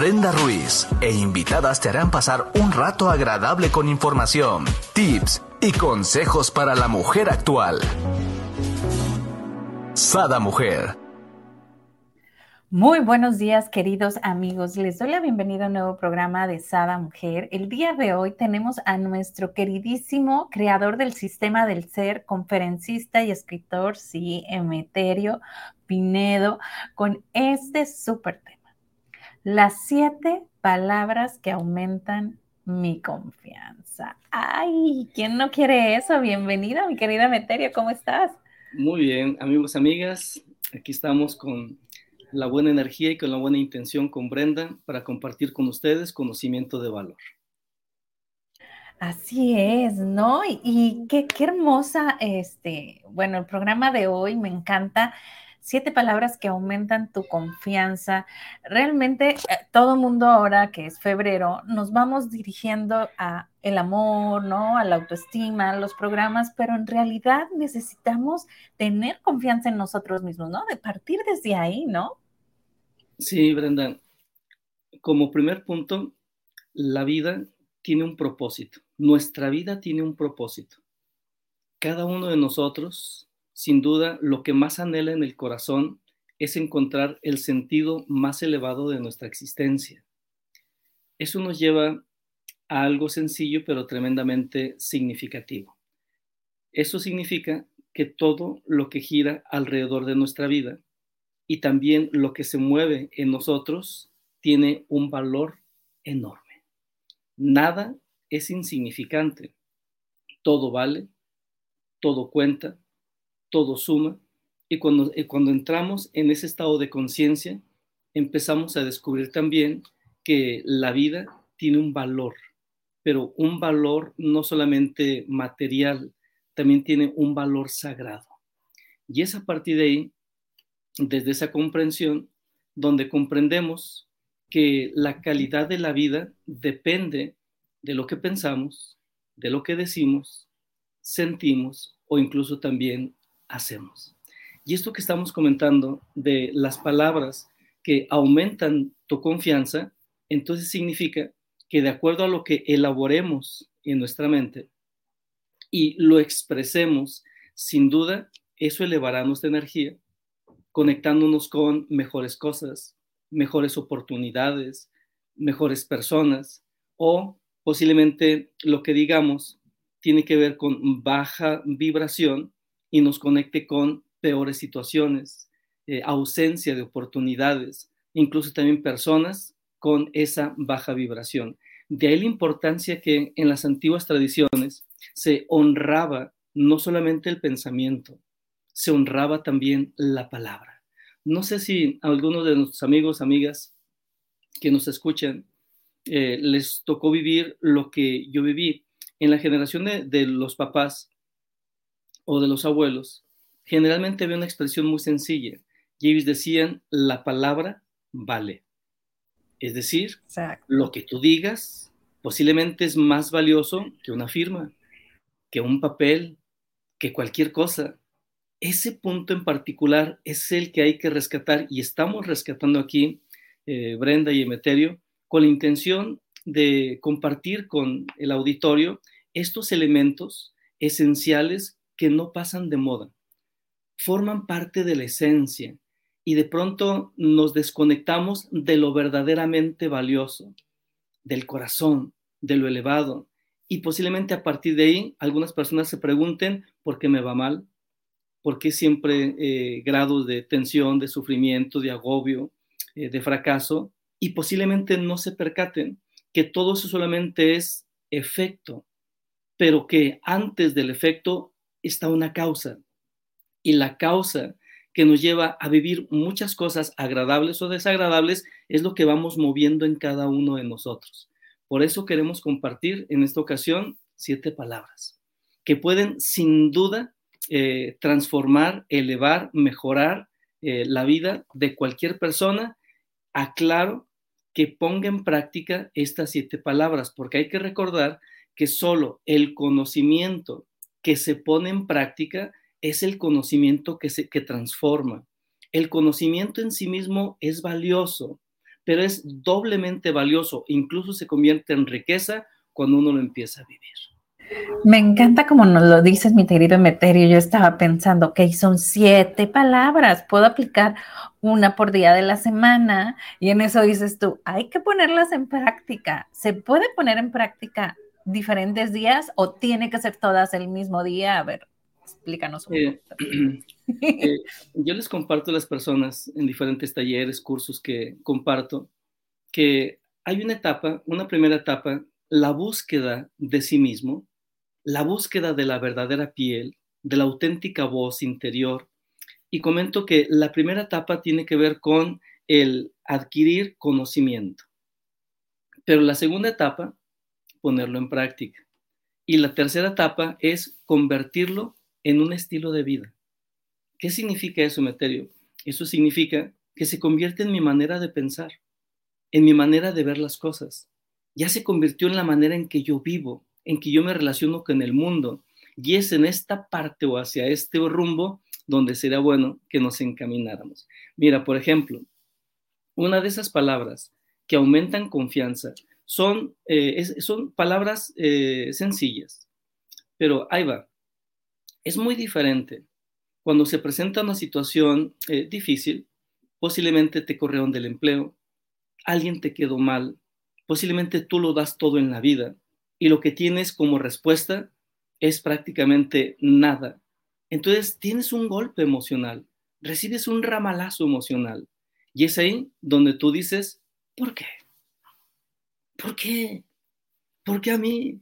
Brenda Ruiz e invitadas te harán pasar un rato agradable con información, tips y consejos para la mujer actual. Sada Mujer. Muy buenos días, queridos amigos. Les doy la bienvenida a un nuevo programa de Sada Mujer. El día de hoy tenemos a nuestro queridísimo creador del sistema del ser, conferencista y escritor, sí, Emeterio Pinedo, con este súper tema las siete palabras que aumentan mi confianza. Ay, ¿quién no quiere eso? Bienvenida, mi querida Meterio, ¿cómo estás? Muy bien, amigos, amigas, aquí estamos con la buena energía y con la buena intención con Brenda para compartir con ustedes conocimiento de valor. Así es, ¿no? Y, qué, qué hermosa, este, bueno, el programa de hoy me encanta siete palabras que aumentan tu confianza. Realmente eh, todo mundo ahora que es febrero nos vamos dirigiendo a el amor, ¿no? A la autoestima, a los programas, pero en realidad necesitamos tener confianza en nosotros mismos, ¿no? De partir desde ahí, ¿no? Sí, Brenda. Como primer punto, la vida tiene un propósito. Nuestra vida tiene un propósito. Cada uno de nosotros sin duda, lo que más anhela en el corazón es encontrar el sentido más elevado de nuestra existencia. Eso nos lleva a algo sencillo pero tremendamente significativo. Eso significa que todo lo que gira alrededor de nuestra vida y también lo que se mueve en nosotros tiene un valor enorme. Nada es insignificante. Todo vale, todo cuenta, todo suma. Y cuando, cuando entramos en ese estado de conciencia, empezamos a descubrir también que la vida tiene un valor, pero un valor no solamente material, también tiene un valor sagrado. Y es a partir de ahí, desde esa comprensión, donde comprendemos que la calidad de la vida depende de lo que pensamos, de lo que decimos, sentimos o incluso también hacemos. Y esto que estamos comentando de las palabras que aumentan tu confianza, entonces significa que de acuerdo a lo que elaboremos en nuestra mente y lo expresemos, sin duda, eso elevará nuestra energía, conectándonos con mejores cosas, mejores oportunidades, mejores personas o posiblemente lo que digamos tiene que ver con baja vibración y nos conecte con peores situaciones, eh, ausencia de oportunidades, incluso también personas con esa baja vibración. De ahí la importancia que en las antiguas tradiciones se honraba no solamente el pensamiento, se honraba también la palabra. No sé si a algunos de nuestros amigos, amigas que nos escuchan, eh, les tocó vivir lo que yo viví. En la generación de los papás, o de los abuelos, generalmente había una expresión muy sencilla. Y ellos decían, la palabra vale. Es decir, lo que tú digas posiblemente es más valioso que una firma, que un papel, que cualquier cosa. Ese punto en particular es el que hay que rescatar y estamos rescatando aquí, eh, Brenda y Emeterio, con la intención de compartir con el auditorio estos elementos esenciales que no pasan de moda, forman parte de la esencia y de pronto nos desconectamos de lo verdaderamente valioso, del corazón, de lo elevado. Y posiblemente a partir de ahí algunas personas se pregunten por qué me va mal, por qué siempre eh, grados de tensión, de sufrimiento, de agobio, eh, de fracaso, y posiblemente no se percaten que todo eso solamente es efecto, pero que antes del efecto está una causa. Y la causa que nos lleva a vivir muchas cosas agradables o desagradables es lo que vamos moviendo en cada uno de nosotros. Por eso queremos compartir en esta ocasión siete palabras que pueden sin duda eh, transformar, elevar, mejorar eh, la vida de cualquier persona. Aclaro que ponga en práctica estas siete palabras, porque hay que recordar que solo el conocimiento que se pone en práctica es el conocimiento que, se, que transforma. El conocimiento en sí mismo es valioso, pero es doblemente valioso, incluso se convierte en riqueza cuando uno lo empieza a vivir. Me encanta como nos lo dices, mi querido Emeterio. Yo estaba pensando, ok, son siete palabras, puedo aplicar una por día de la semana y en eso dices tú, hay que ponerlas en práctica. ¿Se puede poner en práctica diferentes días o tiene que ser todas el mismo día? A ver, explícanos un eh, eh, yo les comparto a las personas en diferentes talleres, cursos que comparto, que hay una etapa, una primera etapa, la búsqueda de sí mismo, la búsqueda de la verdadera piel, de la auténtica voz interior. Y comento que la primera etapa tiene que ver con el adquirir conocimiento. Pero la segunda etapa, ponerlo en práctica. Y la tercera etapa es convertirlo en un estilo de vida. ¿Qué significa eso, Meterio? Eso significa que se convierte en mi manera de pensar, en mi manera de ver las cosas. Ya se convirtió en la manera en que yo vivo, en que yo me relaciono con el mundo. Y es en esta parte o hacia este rumbo donde sería bueno que nos encamináramos. Mira, por ejemplo, una de esas palabras que aumentan confianza son, eh, son palabras eh, sencillas, pero ahí va. Es muy diferente cuando se presenta una situación eh, difícil, posiblemente te corrieron del empleo, alguien te quedó mal, posiblemente tú lo das todo en la vida, y lo que tienes como respuesta es prácticamente nada. Entonces tienes un golpe emocional, recibes un ramalazo emocional y es ahí donde tú dices, ¿por qué? ¿Por qué? ¿Por qué a mí?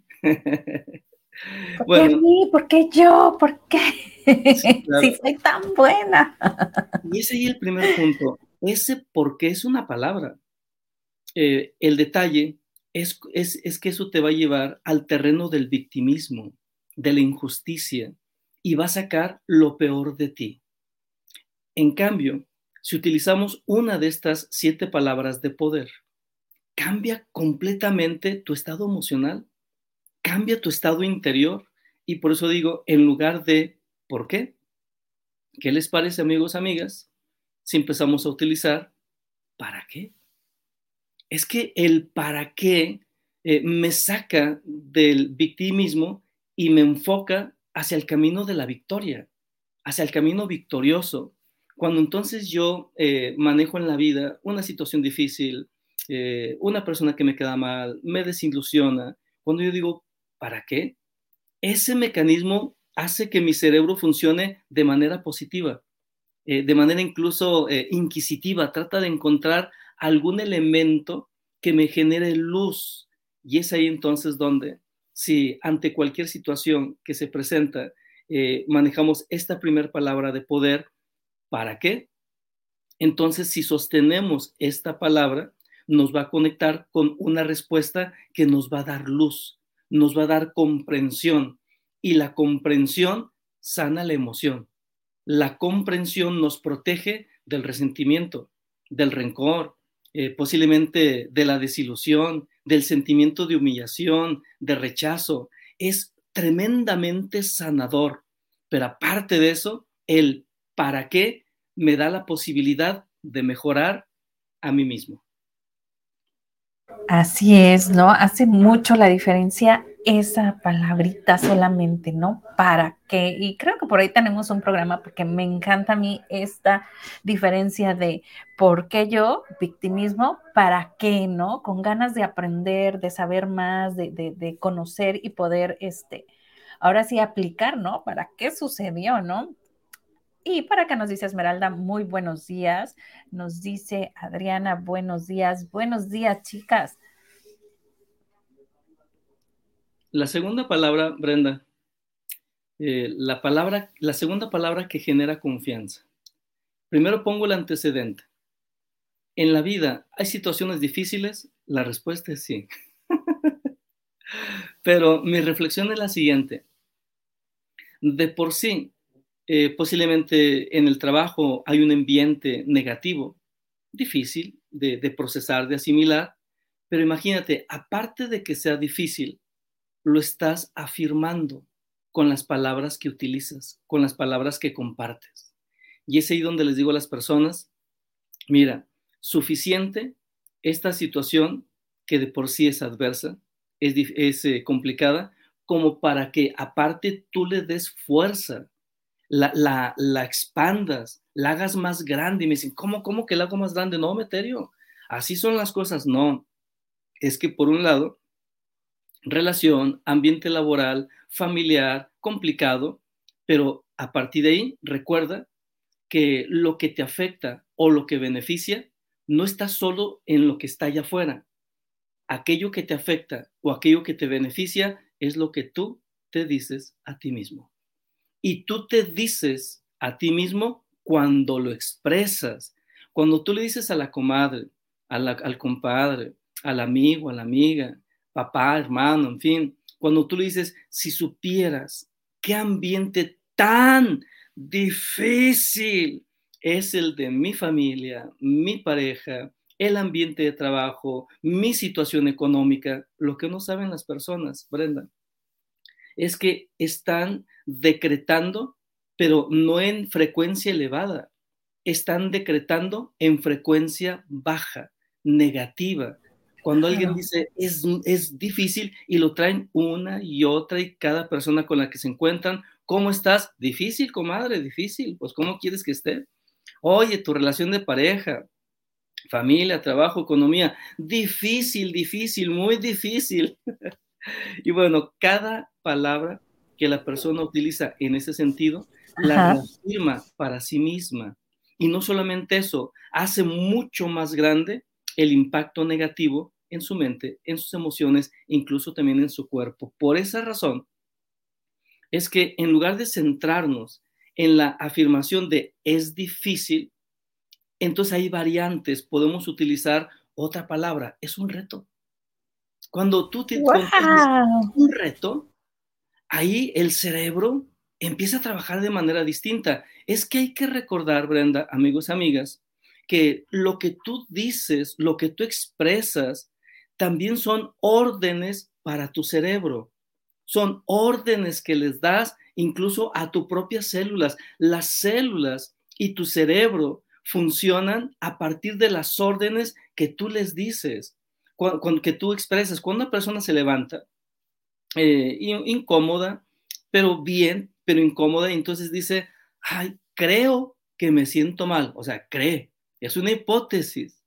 ¿Por qué a mí? ¿Por qué yo? ¿Por qué? si soy tan buena. y ese es el primer punto. Ese por qué es una palabra. Eh, el detalle es, que eso te va a llevar al terreno del victimismo, de la injusticia, y va a sacar lo peor de ti. En cambio, si utilizamos una de estas siete palabras de poder, cambia completamente tu estado emocional, cambia tu estado interior, y por eso digo, en lugar de ¿por qué? ¿Qué les parece, amigos, amigas, si empezamos a utilizar para qué? es que el para qué eh, me saca del victimismo y me enfoca hacia el camino de la victoria, hacia el camino victorioso. Cuando entonces yo eh, manejo en la vida una situación difícil, eh, una persona que me queda mal, me desilusiona, cuando yo digo, ¿para qué? Ese mecanismo hace que mi cerebro funcione de manera positiva, de manera incluso inquisitiva, trata de encontrar algún elemento que me genere luz. Y es ahí entonces donde, si ante cualquier situación que se presenta, eh, manejamos esta primera palabra de poder, ¿para qué? Entonces, si sostenemos esta palabra, nos va a conectar con una respuesta que nos va a dar luz, nos va a dar comprensión. Y la comprensión sana la emoción. La comprensión nos protege del resentimiento, del rencor, eh, posiblemente de la desilusión, del sentimiento de humillación, de rechazo. Es tremendamente sanador. Pero aparte de eso, el para qué me da la posibilidad de mejorar a mí mismo. Así es, ¿no? Hace mucho la diferencia esa palabrita solamente, ¿no? ¿Para qué? Y creo que por ahí tenemos un programa porque me encanta a mí esta diferencia de por qué yo, victimismo, para qué, ¿no? Con ganas de aprender, de saber más, de, de conocer y poder, este, ahora sí aplicar, ¿no? ¿Para qué sucedió, ¿no? Y para acá nos dice Esmeralda, muy buenos días. Nos dice Adriana, buenos días. Buenos días, chicas. La segunda palabra, Brenda, eh, la, palabra, la segunda palabra que genera confianza. Primero pongo el antecedente. En la vida, ¿hay situaciones difíciles? La respuesta es sí. Pero mi reflexión es la siguiente. De por sí, eh, posiblemente en el trabajo hay un ambiente negativo, difícil de, procesar, de asimilar, pero imagínate, aparte de que sea difícil, lo estás afirmando con las palabras que utilizas, con las palabras que compartes. Y es ahí donde les digo a las personas, mira, suficiente esta situación que de por sí es adversa, es, eh, complicada, como para que aparte tú le des fuerza, la, la, expandas, la hagas más grande. Y me dicen, ¿cómo, cómo que la hago más grande? No, Meterio, así son las cosas. No, es que por un lado, relación, ambiente laboral, familiar, complicado, pero a partir de ahí, recuerda que lo que te afecta o lo que beneficia no está solo en lo que está allá afuera. Aquello que te afecta o aquello que te beneficia es lo que tú te dices a ti mismo. Y tú te dices a ti mismo cuando lo expresas. Cuando tú le dices a la comadre, al compadre, al amigo, a la amiga, papá, hermano, en fin, cuando tú le dices, si supieras qué ambiente tan difícil es el de mi familia, mi pareja, el ambiente de trabajo, mi situación económica, lo que no saben las personas, Brenda, es que están decretando, pero no en frecuencia elevada, están decretando en frecuencia baja, negativa. Cuando alguien dice es, es difícil y lo traen una y otra y cada persona con la que se encuentran, ¿cómo estás? Difícil, comadre, difícil. Pues ¿cómo quieres que esté? Oye, tu relación de pareja, familia, trabajo, economía, difícil, difícil, muy difícil. y bueno, cada palabra que la persona utiliza en ese sentido, la afirma para sí misma. Y no solamente eso, hace mucho más grande el impacto negativo en su mente, en sus emociones, incluso también en su cuerpo. Por esa razón, es que en lugar de centrarnos en la afirmación de es difícil, entonces hay variantes, podemos utilizar otra palabra, es un reto. Cuando tú tienes un reto, ahí el cerebro empieza a trabajar de manera distinta. Es que hay que recordar, Brenda, amigos y amigas, que lo que tú dices, lo que tú expresas, también son órdenes para tu cerebro. Son órdenes que les das incluso a tus propias células. Las células y tu cerebro funcionan a partir de las órdenes que tú les dices, que tú expresas. Cuando una persona se levanta eh, incómoda, pero bien, pero incómoda, y entonces dice, ay, creo que me siento mal. O sea, cree. Es una hipótesis.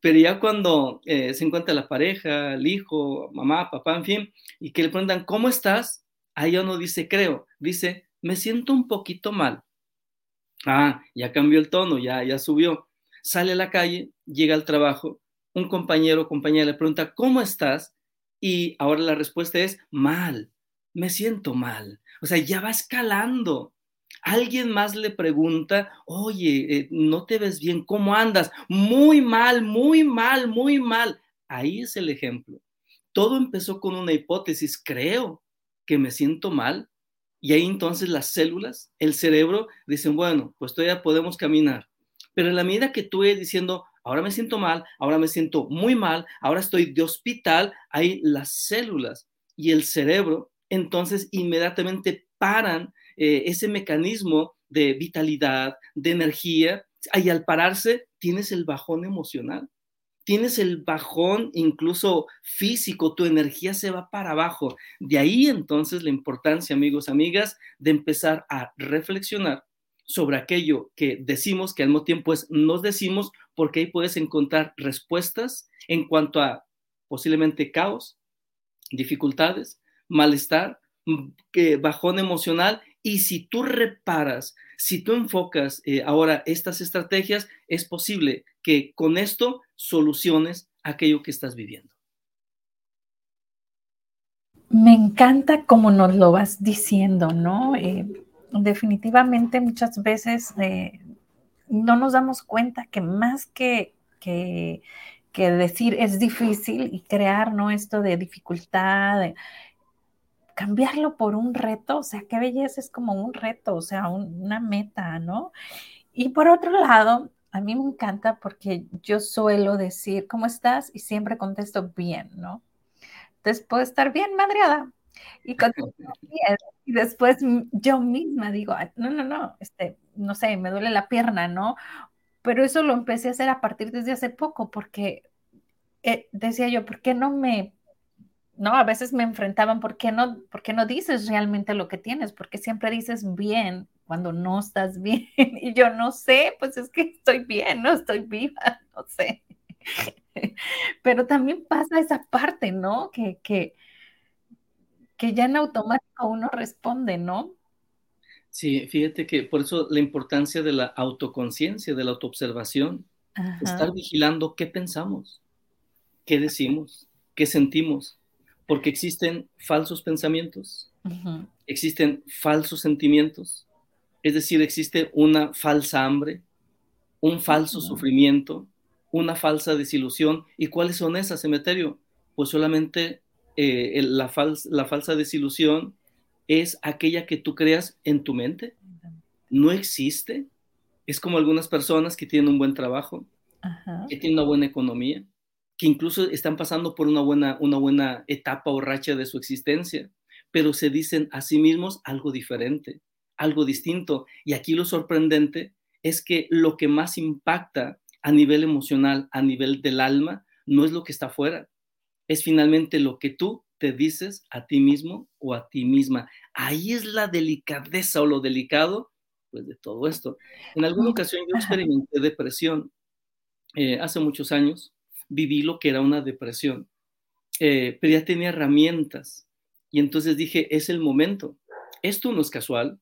Pero ya cuando eh, se encuentra la pareja, el hijo, mamá, papá, en fin, y que le preguntan, ¿cómo estás? Ahí ya no dice creo, dice, me siento un poquito mal. Ah, ya cambió el tono, ya, ya subió. Sale a la calle, llega al trabajo, un compañero o compañera le pregunta, ¿cómo estás? Y ahora la respuesta es, mal, me siento mal. O sea, ya va escalando. Alguien más le pregunta, oye, eh, no te ves bien, ¿cómo andas? Muy mal, muy mal, muy mal. Ahí es el ejemplo. Todo empezó con una hipótesis, creo que me siento mal. Y ahí entonces las células, el cerebro, dicen, bueno, pues todavía podemos caminar. Pero en la medida que tú vas diciendo, ahora me siento mal, ahora me siento muy mal, ahora estoy de hospital, ahí las células y el cerebro entonces inmediatamente paran eh, ese mecanismo de vitalidad, de energía, y al pararse tienes el bajón emocional, tienes el bajón incluso físico, tu energía se va para abajo. De ahí entonces la importancia, amigos, amigas, de empezar a reflexionar sobre aquello que decimos, que al mismo tiempo es nos decimos, porque ahí puedes encontrar respuestas en cuanto a posiblemente caos, dificultades, malestar, mm, bajón emocional y si tú reparas, si tú enfocas eh, ahora estas estrategias, es posible que con esto soluciones aquello que estás viviendo. Me encanta cómo nos lo vas diciendo, ¿no? Eh, definitivamente muchas veces eh, no nos damos cuenta que más que, que, que, decir es difícil y crear, ¿no? Esto de dificultad, cambiarlo por un reto, o sea, qué belleza es como un reto, o sea, una meta, ¿no? Y por otro lado, a mí me encanta porque yo suelo decir, ¿cómo estás? Y siempre contesto bien, ¿no? Entonces puedo estar bien madreada y. Y después yo misma digo, no, no, no, este, no sé, me duele la pierna, ¿no? Pero eso lo empecé a hacer a partir desde hace poco porque eh, decía yo, ¿por qué no me, no, a veces me enfrentaban, ¿por qué no, por qué no dices realmente lo que tienes? Porque siempre dices bien cuando no estás bien. Y yo no sé, pues es que estoy bien, no estoy viva, no sé. Pero también pasa esa parte, ¿no? Que, que, que ya en automático uno responde, ¿no? Sí, fíjate que por eso la importancia de la autoconciencia, de la autoobservación, estar vigilando qué pensamos, qué decimos, qué sentimos, porque existen falsos pensamientos, existen falsos sentimientos, es decir, existe una falsa hambre, un falso sufrimiento, una falsa desilusión. ¿Y cuáles son esas, cementerio? Pues solamente eh, la, la falsa desilusión es aquella que tú creas en tu mente. No existe. Es como algunas personas que tienen un buen trabajo, que tienen una buena economía, que incluso están pasando por una buena, una buena etapa o racha de su existencia, pero se dicen a sí mismos algo diferente, algo distinto. Y aquí lo sorprendente es que lo que más impacta a nivel emocional, a nivel del alma, no es lo que está afuera, es finalmente lo que tú te dices a ti mismo o a ti misma. Ahí es la delicadeza o lo delicado pues, de todo esto. En alguna ocasión yo experimenté depresión. Eh, hace muchos años viví lo que era una depresión, eh, pero ya tenía herramientas. Y entonces dije, es el momento. Esto no es casual.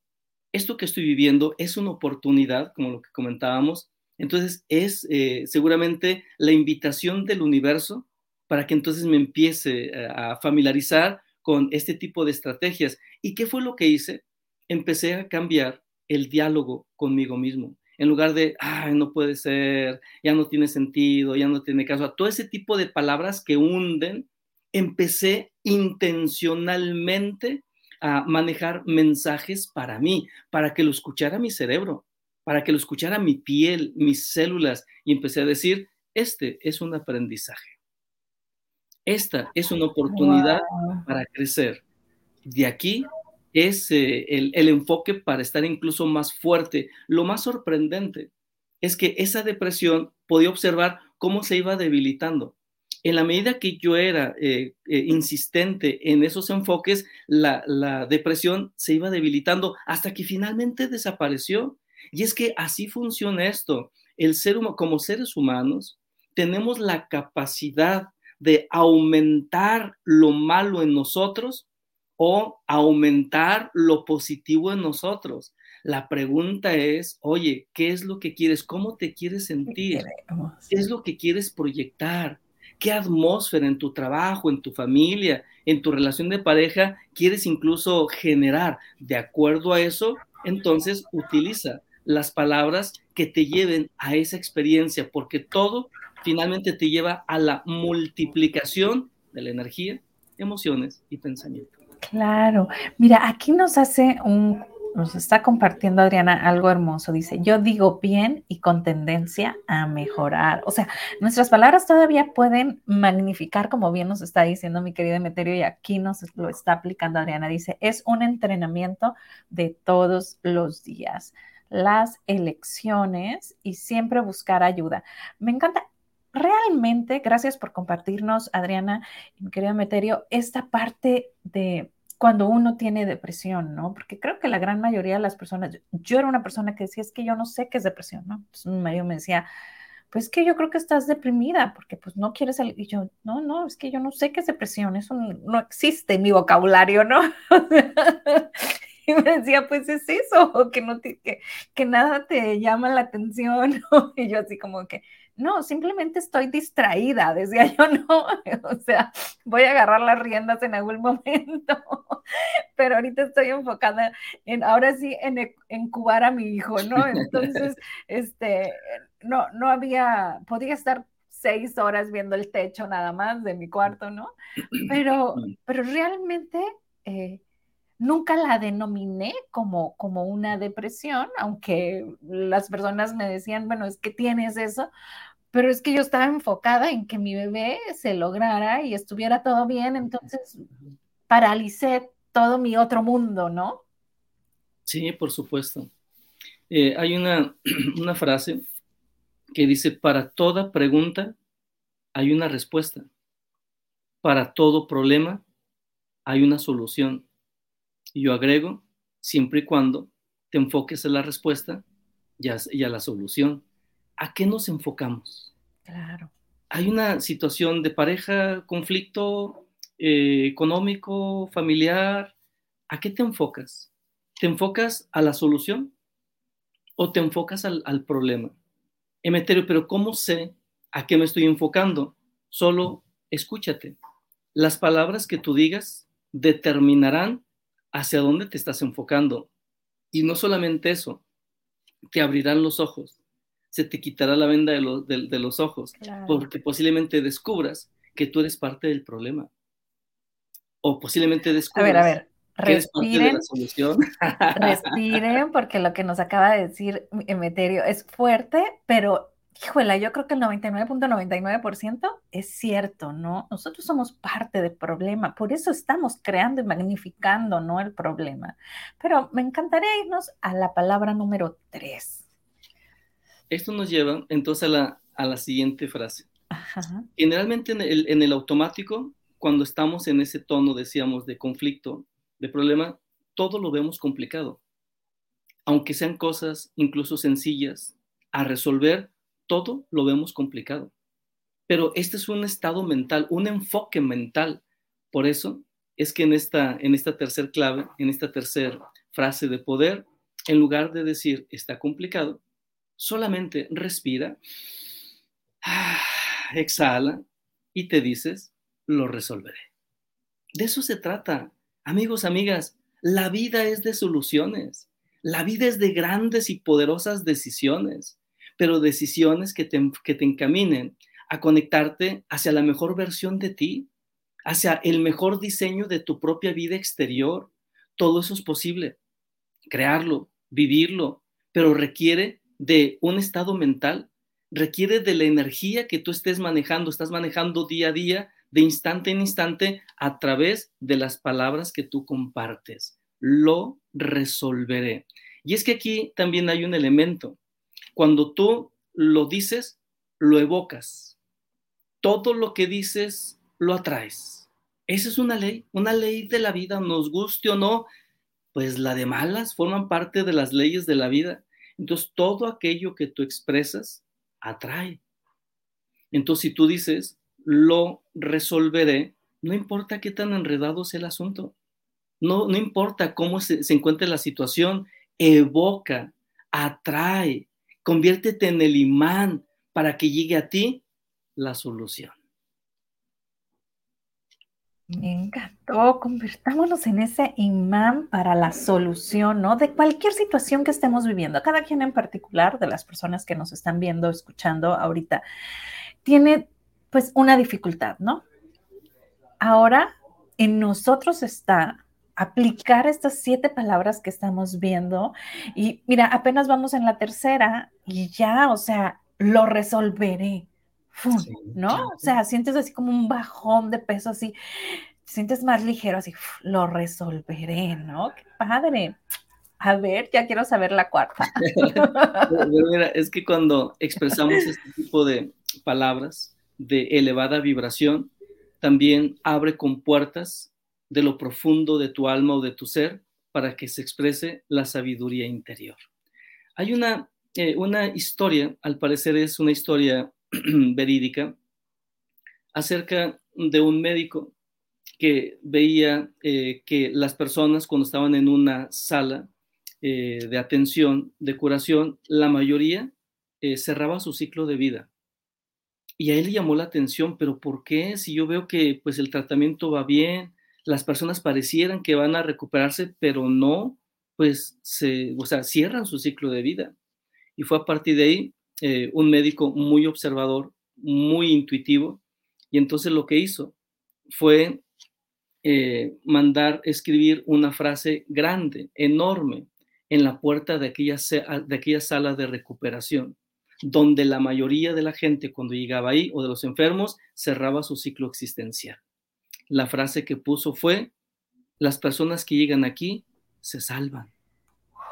Esto que estoy viviendo es una oportunidad, como lo que comentábamos, entonces es eh, seguramente la invitación del universo para que entonces me empiece eh, a familiarizar con este tipo de estrategias. ¿Y qué fue lo que hice? Empecé a cambiar el diálogo conmigo mismo. En lugar de, ay, no puede ser, ya no tiene sentido, ya no tiene caso, todo ese tipo de palabras que hunden, empecé intencionalmente a manejar mensajes para mí, para que lo escuchara mi cerebro para que lo escuchara mi piel, mis células, y empecé a decir, este es un aprendizaje. Esta es una oportunidad para crecer. De aquí es eh, el, el enfoque para estar incluso más fuerte. Lo más sorprendente es que esa depresión podía observar cómo se iba debilitando. En la medida que yo era eh, eh, insistente en esos enfoques, la, la, depresión se iba debilitando hasta que finalmente desapareció. Y es que así funciona esto. El ser como seres humanos tenemos la capacidad de aumentar lo malo en nosotros o aumentar lo positivo en nosotros. La pregunta es, oye, ¿qué es lo que quieres? ¿Cómo te quieres sentir? ¿Qué es lo que quieres proyectar? ¿Qué atmósfera en tu trabajo, en tu familia, en tu relación de pareja quieres incluso generar? De acuerdo a eso, entonces utiliza las palabras que te lleven a esa experiencia, porque todo finalmente te lleva a la multiplicación de la energía, emociones y pensamientos. Claro, mira, aquí nos hace un, nos está compartiendo Adriana algo hermoso. Dice, yo digo bien y con tendencia a mejorar. O sea, nuestras palabras todavía pueden magnificar, como bien nos está diciendo mi querida Emeterio, y aquí nos lo está aplicando Adriana. Dice, es un entrenamiento de todos los días las elecciones y siempre buscar ayuda. Me encanta. Realmente, gracias por compartirnos, Adriana mi querido Meterio, esta parte de cuando uno tiene depresión, ¿no? Porque creo que la gran mayoría de las personas, yo era una persona que decía, es que yo no sé qué es depresión, ¿no? Entonces un medio me decía, pues que yo creo que estás deprimida porque pues no quieres salir. Y yo, no, no, es que yo no sé qué es depresión, eso no, existe en mi vocabulario, ¿no? Y me decía, pues es eso, que, no que nada te llama la atención. Y yo así como que, no, simplemente estoy distraída, decía yo, no, o sea, voy a agarrar las riendas en algún momento, pero ahorita estoy enfocada en, ahora sí, en incubar a mi hijo, ¿no? Entonces, este, no, no había, podía estar seis horas viendo el techo nada más de mi cuarto, ¿no? Pero, pero realmente... Eh, nunca la denominé como, como una depresión, aunque las personas me decían, bueno, es que tienes eso, pero es que yo estaba enfocada en que mi bebé se lograra y estuviera todo bien, entonces paralicé todo mi otro mundo, ¿no? Sí, por supuesto. Eh, hay una, una frase que dice, para toda pregunta hay una respuesta. Para todo problema hay una solución. Y yo agrego, siempre y cuando te enfoques en la respuesta y a, la solución. ¿A qué nos enfocamos? Claro. Hay una situación de pareja, conflicto eh, económico, familiar. ¿A qué te enfocas? ¿Te enfocas a la solución o te enfocas al, al problema? Emeterio, pero ¿cómo sé a qué me estoy enfocando? Solo escúchate. Las palabras que tú digas determinarán hacia dónde te estás enfocando. Y no solamente eso, te abrirán los ojos, se te quitará la venda de, los ojos, porque posiblemente descubras que tú eres parte del problema. O posiblemente descubras a ver, a ver. Respiren, respiren, porque lo que nos acaba de decir Emeterio es fuerte, pero híjole, yo creo que el 99.99% es cierto, ¿no? Nosotros somos parte del problema, por eso estamos creando y magnificando, ¿no? El problema. Pero me encantaría irnos a la palabra número tres. Esto nos lleva entonces a la, siguiente frase. Generalmente en el, en el automático, cuando estamos en ese tono, decíamos, de conflicto, de problema, todo lo vemos complicado. Aunque sean cosas incluso sencillas a resolver, todo lo vemos complicado. Pero este es un estado mental, un enfoque mental. Por eso es que en esta, en esta tercera clave, en esta tercera frase de poder, en lugar de decir está complicado, solamente respira, exhala y te dices, lo resolveré. De eso se trata. Amigos, amigas, la vida es de soluciones. La vida es de grandes y poderosas decisiones pero decisiones que te, que te encaminen a conectarte hacia la mejor versión de ti, hacia el mejor diseño de tu propia vida exterior. Todo eso es posible, crearlo, vivirlo, pero requiere de un estado mental, requiere de la energía que tú estés manejando, estás manejando día a día, de instante en instante, a través de las palabras que tú compartes. Lo resolveré. Y es que aquí también hay un elemento. Cuando tú lo dices, lo evocas. Todo lo que dices, lo atraes. Esa es una ley, una ley de la vida, nos guste o no, pues la de malas forman parte de las leyes de la vida. Entonces, todo aquello que tú expresas, atrae. Entonces, si tú dices, lo resolveré, no importa qué tan enredado sea el asunto, no, no importa cómo se, se encuentre la situación, evoca, atrae, Conviértete en el imán para que llegue a ti la solución. Me encantó, convirtámonos en ese imán para la solución, ¿no? De cualquier situación que estemos viviendo. Cada quien en particular, de las personas que nos están viendo, escuchando ahorita, tiene pues una dificultad, ¿no? Ahora en nosotros está aplicar estas siete palabras que estamos viendo. Y mira, apenas vamos en la tercera y ya, o sea, lo resolveré. ¿No? O sea, sientes así como un bajón de peso, así, sientes más ligero, así, lo resolveré, ¿no? Qué padre. A ver, ya quiero saber la cuarta. mira, es que cuando expresamos este tipo de palabras de elevada vibración, también abre con puertas de lo profundo de tu alma o de tu ser para que se exprese la sabiduría interior. Hay una, eh, una historia, al parecer es una historia verídica, acerca de un médico que veía eh, que las personas cuando estaban en una sala eh, de atención, de curación, la mayoría cerraba su ciclo de vida. Y a él le llamó la atención, pero ¿por qué? Si yo veo que pues el tratamiento va bien, las personas parecieran que van a recuperarse, pero no, pues se, o sea, cierran su ciclo de vida. Y fue a partir de ahí eh, un médico muy observador, muy intuitivo, y entonces lo que hizo fue eh, mandar escribir una frase grande, enorme, en la puerta de aquella, de aquella sala de recuperación, donde la mayoría de la gente cuando llegaba ahí o de los enfermos cerraba su ciclo existencial la frase que puso fue, las personas que llegan aquí se salvan.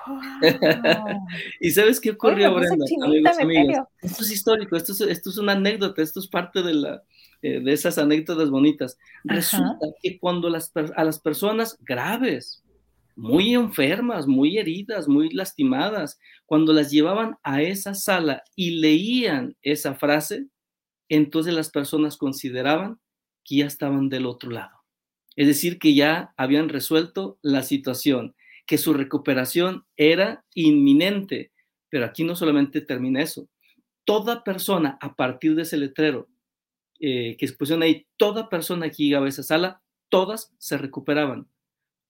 y sabes qué ocurrió, Brenda, amigos, amigos. Esto es histórico, esto es, esto es una anécdota, esto es parte de, la, eh, de esas anécdotas bonitas. Resulta que cuando las, a las personas graves, muy enfermas, muy heridas, muy lastimadas, cuando las llevaban a esa sala y leían esa frase, entonces las personas consideraban que ya estaban del otro lado. Es decir, que ya habían resuelto la situación, que su recuperación era inminente. Pero aquí no solamente termina eso. Toda persona a partir de ese letrero eh, que expusieron ahí, toda persona que llegaba a esa sala, todas se recuperaban,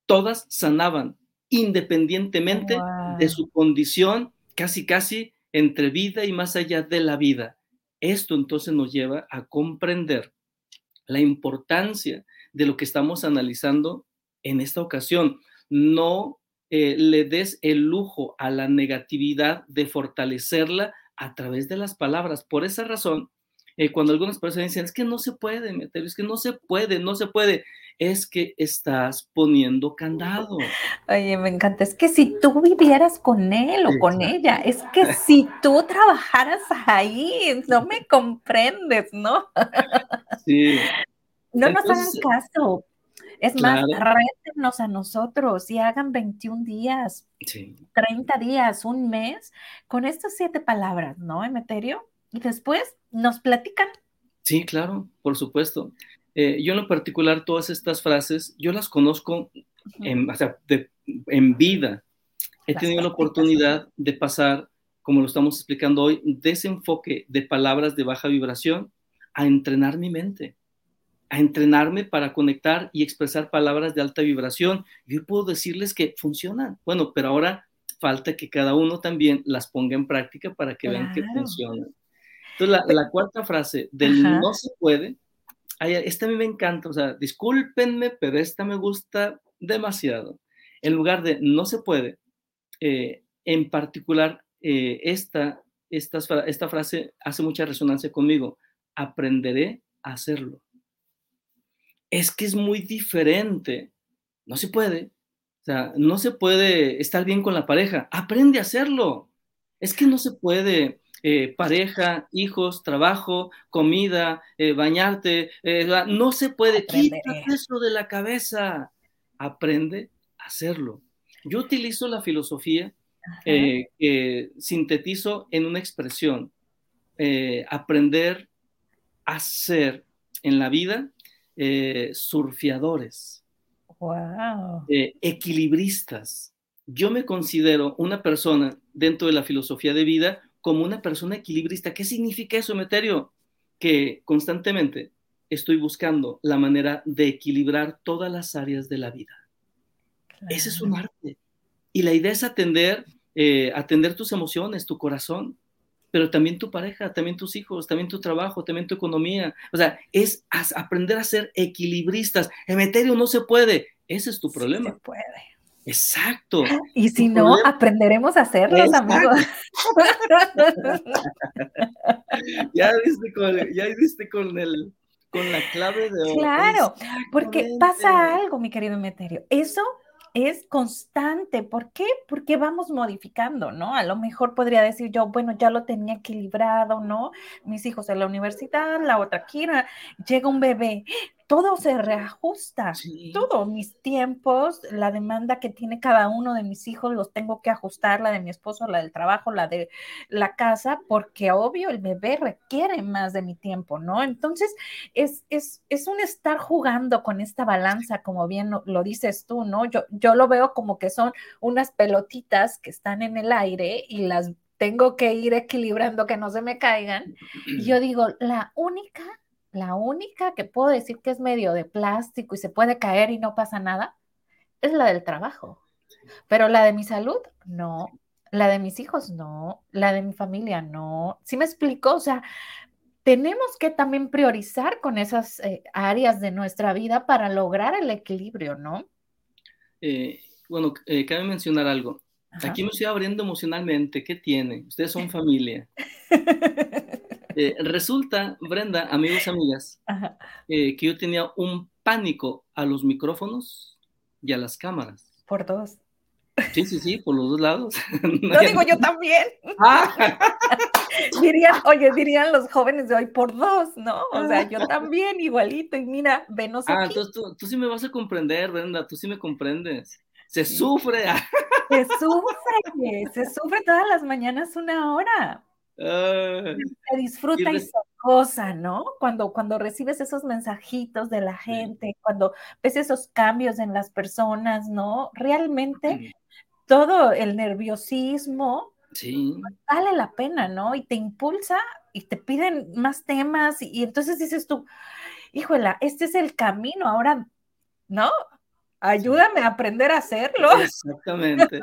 todas sanaban, independientemente de su condición, casi, casi entre vida y más allá de la vida. Esto entonces nos lleva a comprender la importancia de lo que estamos analizando en esta ocasión. No eh, le des el lujo a la negatividad de fortalecerla a través de las palabras. Por esa razón, eh, cuando algunas personas dicen, es que no se puede meter, es que no se puede, no se puede, es que estás poniendo candado. Oye, me encanta, es que si tú vivieras con él o con ella, es que si tú trabajaras ahí, no me comprendes, ¿no? Sí. No nos hagan caso. Es más, rétenos a nosotros y hagan 21 días, 30 días, un mes, con estas siete palabras, ¿no, Emeterio? Y después nos platican. Sí, claro, por supuesto. Eh, yo en lo particular, todas estas frases, yo las conozco en, en vida. He tenido la oportunidad de pasar, como lo estamos explicando hoy, de ese enfoque de palabras de baja vibración a entrenar mi mente a entrenarme para conectar y expresar palabras de alta vibración. Yo puedo decirles que funcionan. Bueno, pero ahora falta que cada uno también las ponga en práctica para que vean que funcionan. Entonces, la, cuarta frase del no se puede, esta a mí me encanta, o sea, discúlpenme, pero esta me gusta demasiado. En lugar de no se puede, eh, en particular, eh, esta, esta, esta frase hace mucha resonancia conmigo. Aprenderé a hacerlo es que es muy diferente. No se puede. O sea, no se puede estar bien con la pareja. Aprende a hacerlo. Es que no se puede eh, pareja, hijos, trabajo, comida, eh, bañarte. Eh, no se puede. Quítate eso de la cabeza. Aprende a hacerlo. Yo utilizo la filosofía que sintetizo en una expresión. aprender a ser en la vida surfeadores, eh, equilibristas. Yo me considero una persona dentro de la filosofía de vida como una persona equilibrista. ¿Qué significa eso, Meterio? Que constantemente estoy buscando la manera de equilibrar todas las áreas de la vida. Ese es un arte. Y la idea es atender, eh, atender tus emociones, tu corazón, pero también tu pareja, también tus hijos, también tu trabajo, también tu economía. O sea, es aprender a ser equilibristas. Emeterio no se puede. Ese es tu problema. se puede. Exacto. Y si no, aprenderemos a hacerlos, amigos. ya viste con, ya viste con el con la clave de Claro, porque pasa algo, mi querido Emeterio. Eso es constante. ¿Por qué? Porque vamos modificando, ¿no? A lo mejor podría decir yo, bueno, ya lo tenía equilibrado, ¿no? Mis hijos en la universidad, la otra aquí, llega un bebé, todo se reajusta, todo, mis tiempos, la demanda que tiene cada uno de mis hijos, los tengo que ajustar, la de mi esposo, la del trabajo, la de la casa, porque obvio el bebé requiere más de mi tiempo, ¿no? Entonces, es, es, es un estar jugando con esta balanza, como bien lo, dices tú, ¿no? Yo, yo lo veo como que son unas pelotitas que están en el aire y las tengo que ir equilibrando que no se me caigan. Y yo digo, la única la única que puedo decir que es medio de plástico y se puede caer y no pasa nada es la del trabajo. Pero la de mi salud, no. La de mis hijos, no. La de mi familia, no. ¿Sí me explico? O sea, tenemos que también priorizar con esas eh, áreas de nuestra vida para lograr el equilibrio, ¿no? Eh, bueno, eh, cabe mencionar algo. Aquí me estoy abriendo emocionalmente. ¿Qué tiene? Ustedes son familia. Eh, resulta, Brenda, amigos, amigas, eh, que yo tenía un pánico a los micrófonos y a las cámaras. Por dos. Sí, sí, sí, por los dos lados. Lo digo yo también. Ah. dirían, oye, dirían los jóvenes de hoy por dos, ¿no? O sea, yo también igualito y mira, venos ah, entonces tú, tú, sí me vas a comprender, Brenda, tú sí me comprendes. Se sufre. Se sufre, se sufre todas las mañanas una hora. Se disfruta y, se cosa, ¿no? Cuando, cuando recibes esos mensajitos de la gente, cuando ves esos cambios en las personas, ¿no? Realmente todo el nerviosismo vale la pena, ¿no? Y te impulsa y te piden más temas y, entonces dices tú, híjola, este es el camino, ahora, ¿no? Ayúdame a aprender a hacerlo. Exactamente.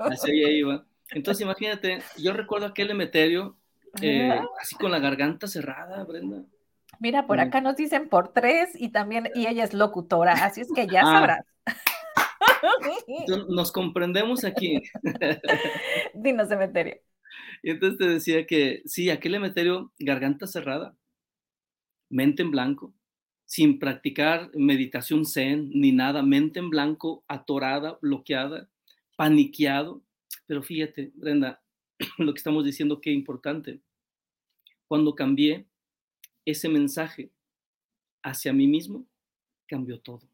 Así iba. Entonces, imagínate, yo recuerdo aquel emeterio eh, así con la garganta cerrada, Brenda. Mira, por acá nos dicen por tres y también, y ella es locutora, así es que ya ah. sabrás. nos comprendemos aquí. Dinos, cementerio. Y entonces te decía que sí, aquel cementerio, garganta cerrada, mente en blanco, sin practicar meditación zen ni nada, mente en blanco, atorada, bloqueada, paniqueado. Pero fíjate, Brenda, lo que estamos diciendo, qué importante. Cuando cambié ese mensaje hacia mí mismo, cambió todo.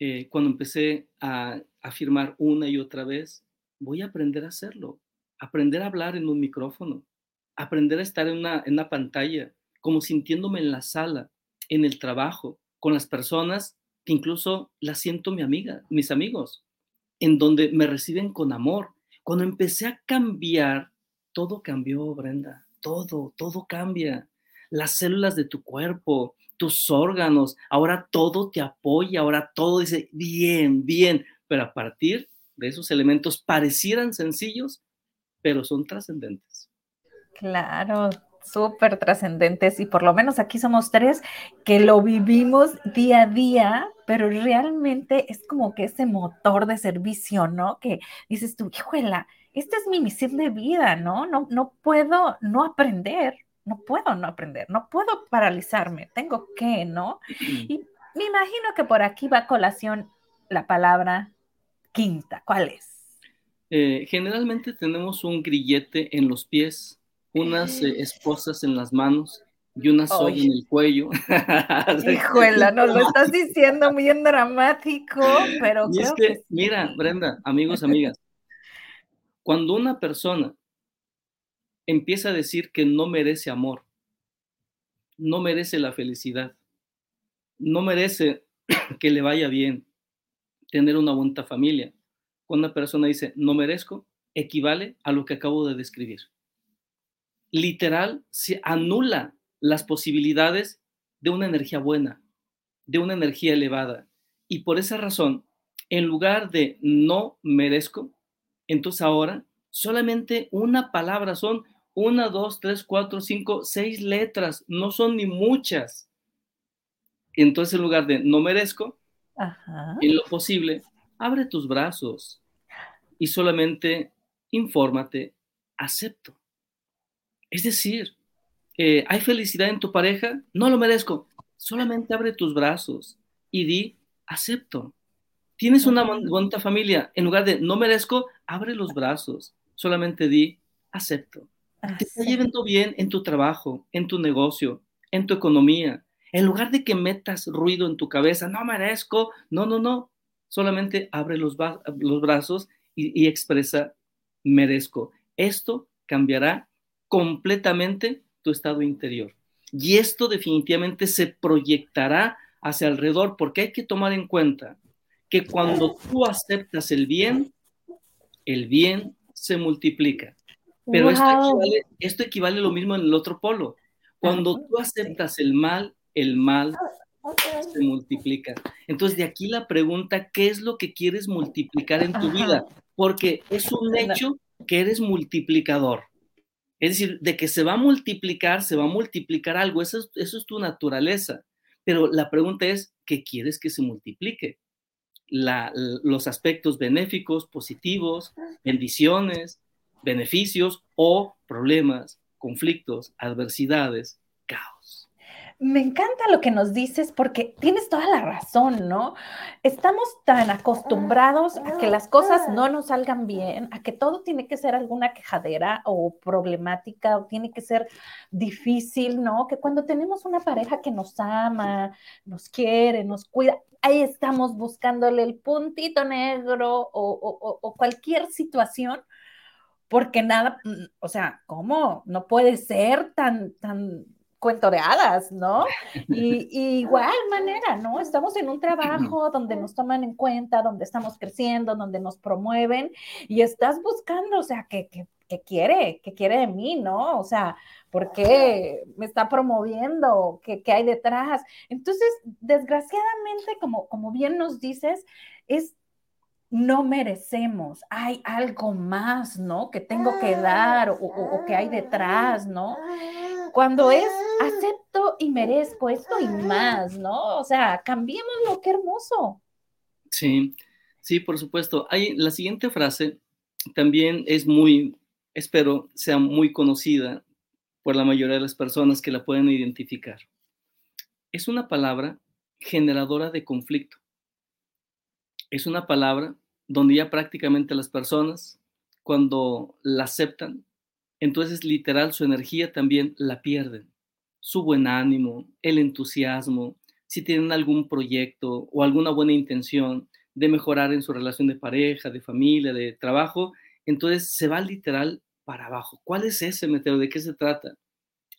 Eh, cuando empecé a afirmar una y otra vez, voy a aprender a hacerlo, aprender a hablar en un micrófono, aprender a estar en una, en una pantalla, como sintiéndome en la sala, en el trabajo, con las personas que incluso las siento mi amiga, mis amigos, en donde me reciben con amor, cuando empecé a cambiar, todo cambió, Brenda, todo, todo cambia. Las células de tu cuerpo, tus órganos, ahora todo te apoya, ahora todo dice, bien, bien, pero a partir de esos elementos parecieran sencillos, pero son trascendentes. Claro, súper trascendentes y por lo menos aquí somos tres que lo vivimos día a día, pero realmente es como que ese motor de servicio, ¿no? Que dices tú, hijuela, esta es mi misión de vida, ¿no? No, no puedo no aprender, no puedo no aprender, no puedo paralizarme, tengo que, ¿no? Y me imagino que por aquí va a colación la palabra quinta, ¿cuál es? Eh, generalmente tenemos un grillete en los pies unas eh, esposas en las manos y una soga en el cuello. Hijuela, nos lo estás diciendo muy en dramático, pero es que, mira, Brenda, amigos, amigas, cuando una persona empieza a decir que no merece amor, no merece la felicidad, no merece que le vaya bien, tener una buena familia, cuando una persona dice no merezco, equivale a lo que acabo de describir literal se anula las posibilidades de una energía buena, de una energía elevada. Y por esa razón, en lugar de no merezco, entonces ahora solamente una palabra son una, dos, tres, cuatro, cinco, seis letras, no son ni muchas. Entonces, en lugar de no merezco, en lo posible, abre tus brazos y solamente infórmate, acepto. Es decir, eh, ¿hay felicidad en tu pareja? No lo merezco. Solamente abre tus brazos y di, acepto. Tienes una bonita familia. En lugar de no merezco, abre los brazos. Solamente di, acepto. Te está llevando bien en tu trabajo, en tu negocio, en tu economía. En lugar de que metas ruido en tu cabeza, no merezco, no, no, no. Solamente abre los, los brazos y expresa, merezco. Esto cambiará completamente tu estado interior. Y esto definitivamente se proyectará hacia alrededor, porque hay que tomar en cuenta que cuando tú aceptas el bien, el bien se multiplica. Pero esto, equivale, esto equivale lo mismo en el otro polo. Cuando tú aceptas el mal, el mal se multiplica. Entonces, de aquí la pregunta, ¿qué es lo que quieres multiplicar en tu vida? Porque es un hecho que eres multiplicador. Es decir, de que se va a multiplicar, se va a multiplicar algo, eso es, tu naturaleza. Pero la pregunta es, ¿qué quieres que se multiplique? los aspectos benéficos, positivos, bendiciones, beneficios o problemas, conflictos, adversidades, caos. Me encanta lo que nos dices porque tienes toda la razón, ¿no? Estamos tan acostumbrados a que las cosas no nos salgan bien, a que todo tiene que ser alguna quejadera o problemática o tiene que ser difícil, ¿no? Que cuando tenemos una pareja que nos ama, nos quiere, nos cuida, ahí estamos buscándole el puntito negro o, o cualquier situación porque nada, mm, o sea, ¿cómo? No puede ser tan, tan cuento de hadas, ¿no? Y, igual manera, ¿no? Estamos en un trabajo donde nos toman en cuenta, donde estamos creciendo, donde nos promueven y estás buscando, o sea, ¿qué, quiere? ¿Qué quiere de mí, no? O sea, ¿por qué me está promoviendo? ¿Qué, hay detrás? Entonces, desgraciadamente, como, como bien nos dices, es no merecemos, hay algo más, ¿no? Que tengo que dar o, o que hay detrás, ¿no? Cuando es acepto y merezco esto y más, ¿no? O sea, cambiémoslo, qué hermoso. Sí, sí, por supuesto. Hay, la siguiente frase también es muy, espero, sea muy conocida por la mayoría de las personas que la pueden identificar. Es una palabra generadora de conflicto. Es una palabra donde ya prácticamente las personas, cuando la aceptan, entonces literal su energía también la pierden. Su buen ánimo, el entusiasmo, si tienen algún proyecto o alguna buena intención de mejorar en su relación de pareja, de familia, de trabajo, entonces se va literal para abajo. ¿Cuál es ese meteo? ¿De qué se trata?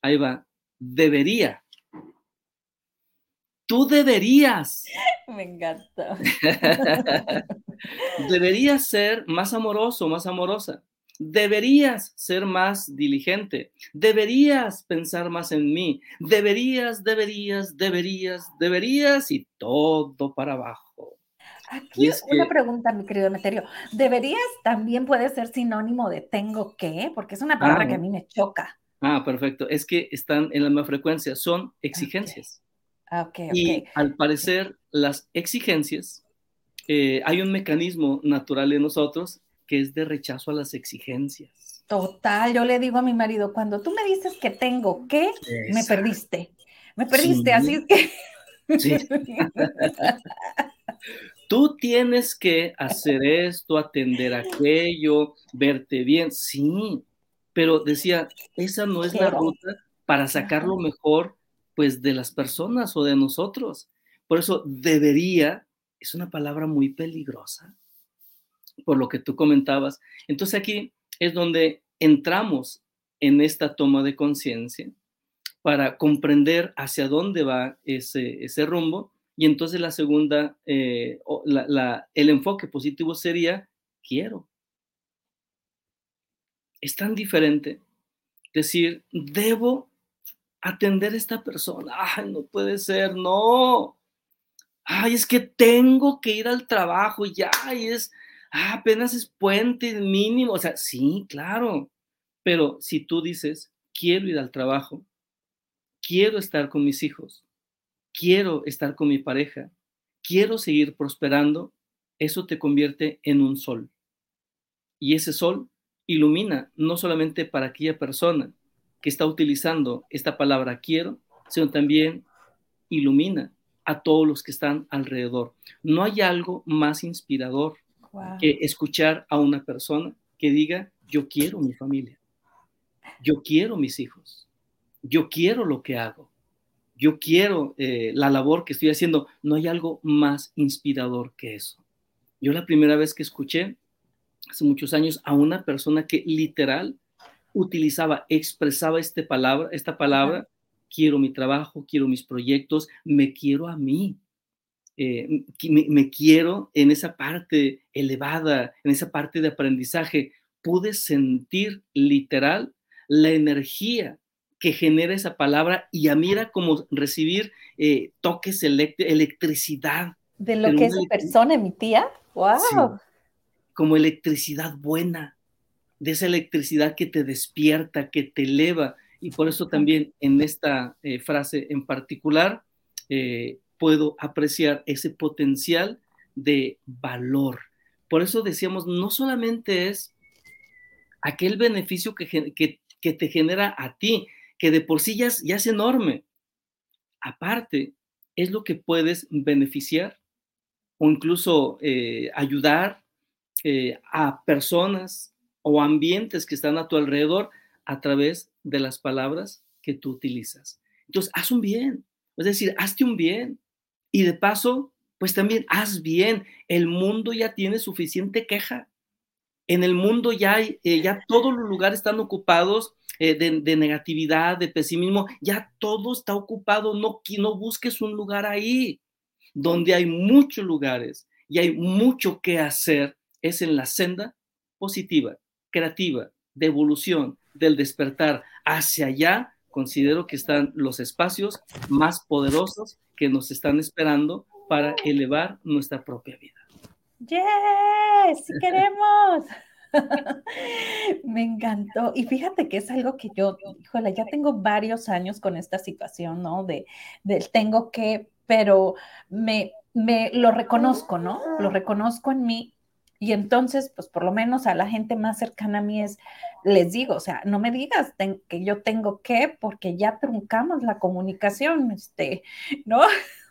Ahí va. Debería. Tú deberías. Me encanta. deberías ser más amoroso, más amorosa deberías ser más diligente, deberías pensar más en mí, deberías, deberías, deberías, deberías y todo para abajo. Aquí una pregunta, mi querido Meterio. ¿Deberías también puede ser sinónimo de tengo que? Porque es una palabra que a ah. mí me choca. Ah, perfecto. Es que están en la misma frecuencia, son exigencias. Okay. Y al parecer, las exigencias, eh, hay un mecanismo natural en nosotros que es de rechazo a las exigencias. Total, yo le digo a mi marido, cuando tú me dices que tengo que, me perdiste, me perdiste, así que... Sí. tú tienes que hacer esto, atender aquello, verte bien, sí, pero decía, esa no es la ruta para sacar lo mejor, pues, de las personas o de nosotros. Por eso debería, es una palabra muy peligrosa por lo que tú comentabas. Entonces aquí es donde entramos en esta toma de conciencia para comprender hacia dónde va ese, ese rumbo. Y entonces la segunda, eh, el enfoque positivo sería, quiero. Es tan diferente decir, debo atender a esta persona. Ay, no puede ser, no. Ay, es que tengo que ir al trabajo ya, y es, ah, apenas es puente mínimo, o sea, sí, claro, pero si tú dices, quiero ir al trabajo, quiero estar con mis hijos, quiero estar con mi pareja, quiero seguir prosperando, eso te convierte en un sol. Y ese sol ilumina no solamente para aquella persona que está utilizando esta palabra quiero, sino también ilumina a todos los que están alrededor. No hay algo más inspirador que escuchar a una persona que diga, yo quiero mi familia, yo quiero mis hijos, yo quiero lo que hago, yo quiero eh, la labor que estoy haciendo. No hay algo más inspirador que eso. Yo la primera vez que escuché, hace muchos años, a una persona que literal utilizaba, expresaba este palabra, esta palabra, quiero mi trabajo, quiero mis proyectos, me quiero a mí. Eh, me, quiero en esa parte elevada, en esa parte de aprendizaje, pude sentir literal la energía que genera esa palabra y a mí era como recibir eh, toques electricidad. De lo que esa persona emitía. ¡Wow! como electricidad buena, de esa electricidad que te despierta, que te eleva. Y por eso también en esta eh, frase en particular, puedo apreciar ese potencial de valor. Por eso decíamos, no solamente es aquel beneficio que, que, te genera a ti, que de por sí ya es, enorme. aparte, es lo que puedes beneficiar o incluso eh, ayudar eh, a personas o ambientes que están a tu alrededor a través de las palabras que tú utilizas. Entonces, haz un bien, es decir, hazte un bien. Y de paso, pues también haz bien. El mundo ya tiene suficiente queja. En el mundo ya, hay, eh, ya todos los lugares están ocupados eh, de, negatividad, de pesimismo. Ya todo está ocupado. No, no busques un lugar ahí. Donde hay muchos lugares y hay mucho que hacer es en la senda positiva, creativa, de evolución, del despertar. Hacia allá considero que están los espacios más poderosos que nos están esperando para elevar nuestra propia vida. ¡Yes! ¡Queremos! Me encantó. Y fíjate que es algo que yo, híjole, ya tengo varios años con esta situación, ¿no? De, del tengo que, pero me, me lo reconozco, ¿no? Lo reconozco en mí y entonces, pues por lo menos a la gente más cercana a mí es, les digo, o sea, no me digas que yo tengo que, porque ya truncamos la comunicación, este, ¿no?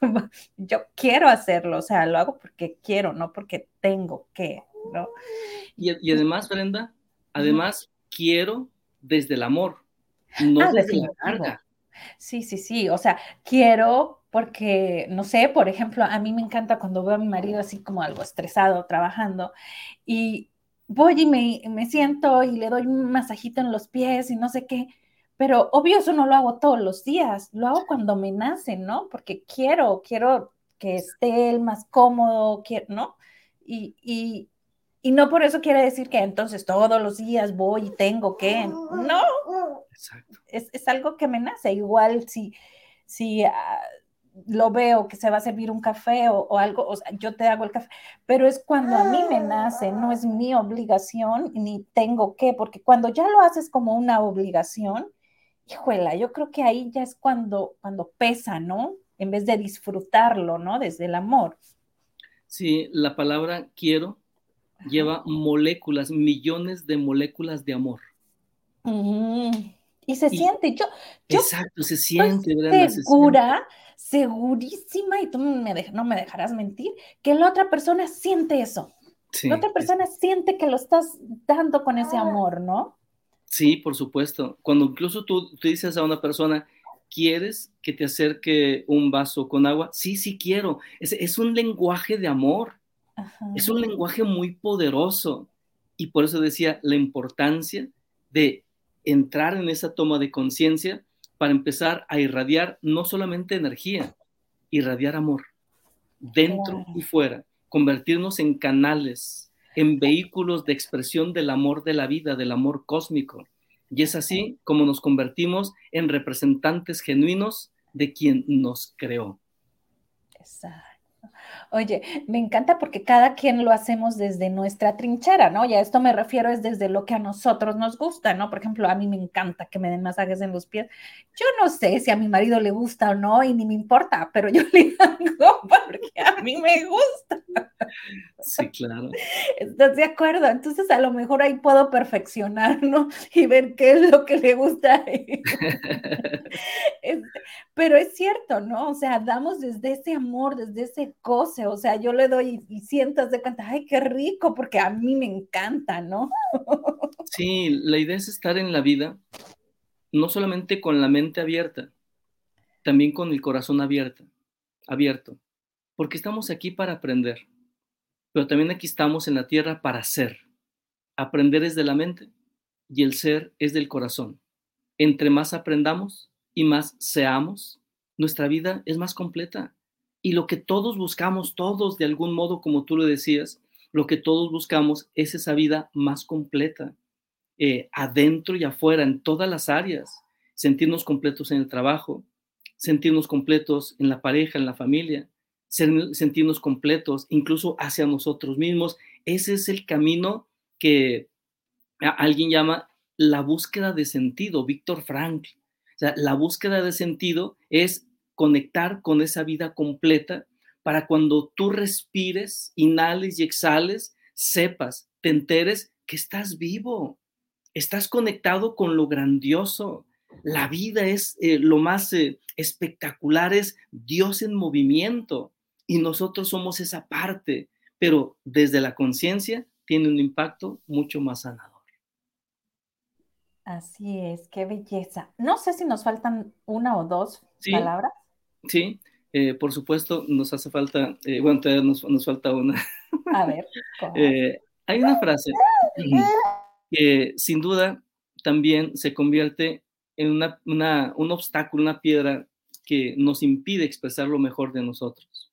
yo quiero hacerlo, o sea, lo hago porque quiero, no porque tengo que, ¿no? Y, además, Brenda, además quiero desde el amor, no ah, desde la carga. Sí, sí, sí, o sea, quiero porque, no sé, por ejemplo, a mí me encanta cuando veo a mi marido así como algo estresado trabajando y voy y me, me siento y le doy un masajito en los pies y no sé qué, pero obvio eso no lo hago todos los días, lo hago cuando me nace, ¿no? Porque quiero, quiero que esté él más cómodo, quiero, ¿no? Y, y, y no por eso quiere decir que entonces todos los días voy y tengo que, no, Exacto. Es, es algo que me nace, igual si, si ah, lo veo que se va a servir un café o, algo, o sea, yo te hago el café, pero es cuando a mí me nace, no es mi obligación ni tengo que, porque cuando ya lo haces como una obligación, híjola, yo creo que ahí ya es cuando, cuando pesa, ¿no? En vez de disfrutarlo, ¿no? Desde el amor. Sí, la palabra quiero lleva moléculas, millones de moléculas de amor. Y se siente, yo, exacto, se siente, ¿verdad? Segura segurísima, y tú no me dejarás mentir, que la otra persona siente eso. la otra persona siente que lo estás dando con ese amor, ¿no? Sí, por supuesto. Cuando incluso tú, dices a una persona, ¿quieres que te acerque un vaso con agua? Sí, sí quiero. Es, es un lenguaje de amor. Es un lenguaje muy poderoso. Y por eso decía la importancia de entrar en esa toma de conciencia para empezar a irradiar no solamente energía, irradiar amor, dentro y fuera, convertirnos en canales, en vehículos de expresión del amor de la vida, del amor cósmico. Y es así como nos convertimos en representantes genuinos de quien nos creó. Exacto. Oye, me encanta porque cada quien lo hacemos desde nuestra trinchera, ¿no? Y a esto me refiero es desde lo que a nosotros nos gusta, ¿no? Por ejemplo, a mí me encanta que me den masajes en los pies. Yo no sé si a mi marido le gusta o no y ni me importa, pero yo le hago porque a mí me gusta. Sí, claro. ¿Estás de acuerdo? Entonces a lo mejor ahí puedo perfeccionar, ¿no? Y ver qué es lo que le gusta. Este, pero es cierto, ¿no? O sea, damos desde ese amor, desde ese goce, o sea, yo le doy y, de cuenta, ay, qué rico, porque a mí me encanta, ¿no? Sí, la idea es estar en la vida, no solamente con la mente abierta, también con el corazón abierto, abierto, porque estamos aquí para aprender, pero también aquí estamos en la tierra para ser. Aprender es de la mente y el ser es del corazón. Entre más aprendamos y más seamos, nuestra vida es más completa. Y lo que todos buscamos, todos de algún modo, como tú lo decías, lo que todos buscamos es esa vida más completa, eh, adentro y afuera, en todas las áreas. Sentirnos completos en el trabajo, sentirnos completos en la pareja, en la familia, sentirnos completos incluso hacia nosotros mismos. Ese es el camino que alguien llama la búsqueda de sentido, Víctor Frankl. O sea, la búsqueda de sentido es conectar con esa vida completa para cuando tú respires, inhales y exhales, sepas, te enteres que estás vivo, estás conectado con lo grandioso, La vida es eh, lo más eh, espectacular, es Dios en movimiento y nosotros somos esa parte, pero desde la conciencia tiene un impacto mucho más sanador. Así es, qué belleza. No sé si nos faltan una o dos palabras. Sí, eh, por supuesto, nos hace falta, bueno, todavía nos, falta una. A ver. hay una frase que sin duda también se convierte en una, un obstáculo, una piedra que nos impide expresar lo mejor de nosotros.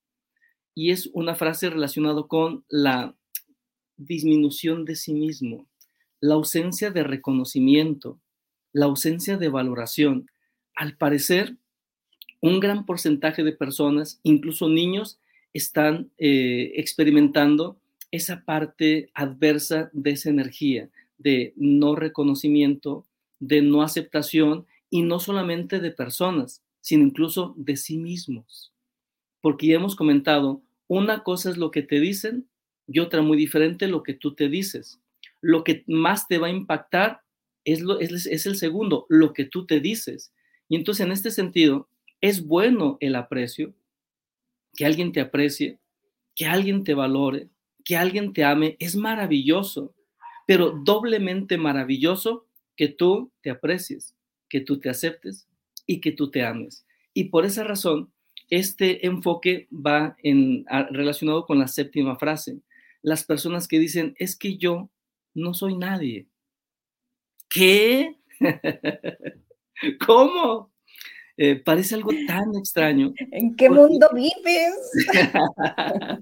Y es una frase relacionada con la disminución de sí mismo, la ausencia de reconocimiento, la ausencia de valoración. Al parecer, un gran porcentaje de personas, incluso niños, están eh, experimentando esa parte adversa de esa energía, de no reconocimiento, de no aceptación y no solamente de personas, sino incluso de sí mismos. Porque ya hemos comentado, una cosa es lo que te dicen y otra muy diferente lo que tú te dices. Lo que más te va a impactar es, lo, es, es el segundo, lo que tú te dices. Y entonces en este sentido, es bueno el aprecio, que alguien te aprecie, que alguien te valore, que alguien te ame, es maravilloso, pero doblemente maravilloso que tú te aprecies, que tú te aceptes y que tú te ames. Y por esa razón, este enfoque va en, relacionado con la séptima frase. Las personas que dicen, es que yo no soy nadie. ¿Qué? ¿Cómo? Eh, parece algo tan extraño. ¿En qué mundo vives?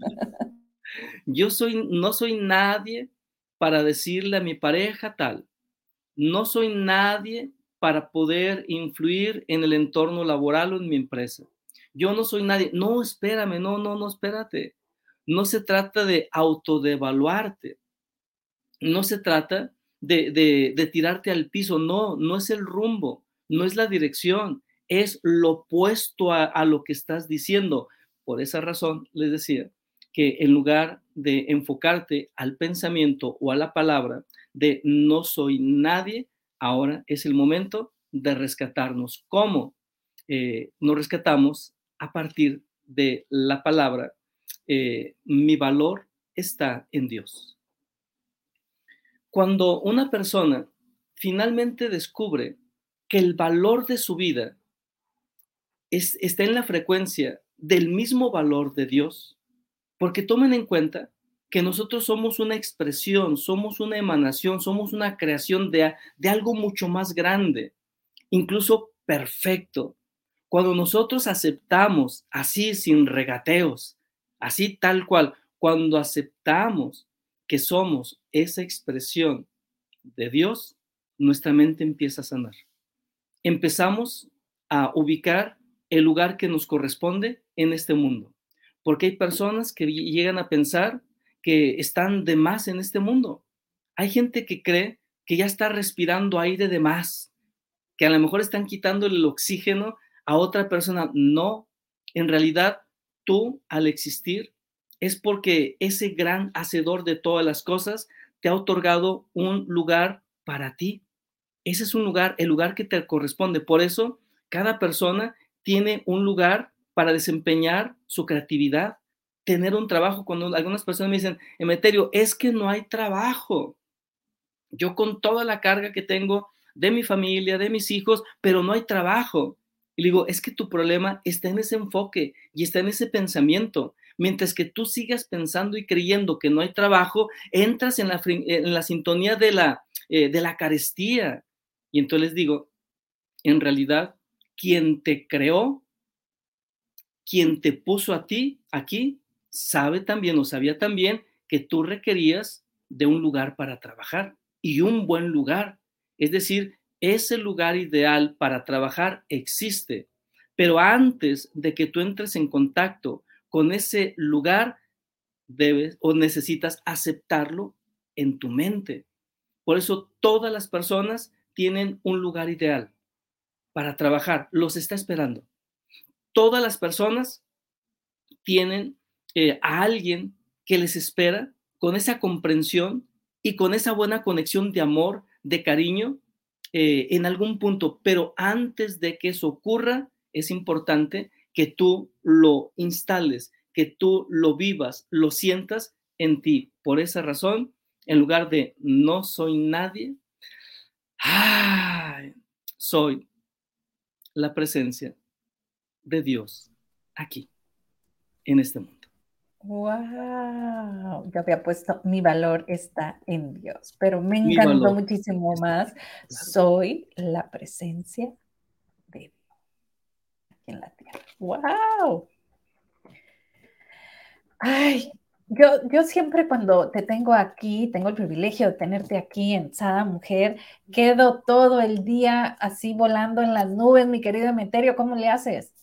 yo soy, no soy nadie para decirle a mi pareja tal no soy nadie para poder influir en el entorno laboral o en mi empresa. Yo no soy nadie. No, espérame, no, no, no, espérate. No se trata de autodevaluarte. No se trata de, de, tirarte al piso. No, no es el rumbo, no es la dirección, es lo opuesto a, lo que estás diciendo. Por esa razón les decía que en lugar de enfocarte al pensamiento o a la palabra, de no soy nadie, ahora es el momento de rescatarnos. ¿Cómo eh, nos rescatamos? A partir de la palabra, eh, mi valor está en Dios. Cuando una persona finalmente descubre que el valor de su vida está en la frecuencia del mismo valor de Dios, porque tomen en cuenta que nosotros somos una expresión, somos una emanación, somos una creación de, de algo mucho más grande, incluso perfecto. Cuando nosotros aceptamos así, sin regateos, así tal cual, cuando aceptamos que somos esa expresión de Dios, nuestra mente empieza a sanar. Empezamos a ubicar el lugar que nos corresponde en este mundo, porque hay personas que llegan a pensar que están de más en este mundo. Hay gente que cree que ya está respirando aire de más, que a lo mejor están quitando el oxígeno a otra persona. No, en realidad tú al existir es porque ese gran hacedor de todas las cosas te ha otorgado un lugar para ti. Ese es un lugar, el lugar que te corresponde. Por eso, cada persona tiene un lugar para desempeñar su creatividad, tener un trabajo. Cuando algunas personas me dicen, Emeterio, es que no hay trabajo. Yo con toda la carga que tengo de mi familia, de mis hijos, pero no hay trabajo. Y digo, es que tu problema está en ese enfoque y está en ese pensamiento. Mientras que tú sigas pensando y creyendo que no hay trabajo, entras en la, en la sintonía de la, eh, de la carestía. Y entonces les digo, en realidad, quien te creó, quien te puso a ti aquí, sabe también o sabía también que tú requerías de un lugar para trabajar y un buen lugar. Es decir, ese lugar ideal para trabajar existe, pero antes de que tú entres en contacto con ese lugar, debes o necesitas aceptarlo en tu mente. Por eso todas las personas tienen un lugar ideal para trabajar, los está esperando. Todas las personas tienen eh, a alguien que les espera con esa comprensión y con esa buena conexión de amor, de cariño, eh, en algún punto, pero antes de que eso ocurra, es importante que tú lo instales, que tú lo vivas, lo sientas en ti. Por esa razón, en lugar de no soy nadie, soy la presencia de Dios aquí, en este mundo. Wow, yo había puesto mi valor está en Dios, pero me encantó muchísimo más. Soy la presencia de Dios aquí en la tierra. Wow. Ay, yo, yo siempre cuando te tengo aquí, tengo el privilegio de tenerte aquí en Sada Mujer, quedo todo el día así volando en las nubes, mi querido Emeterio, ¿cómo le haces?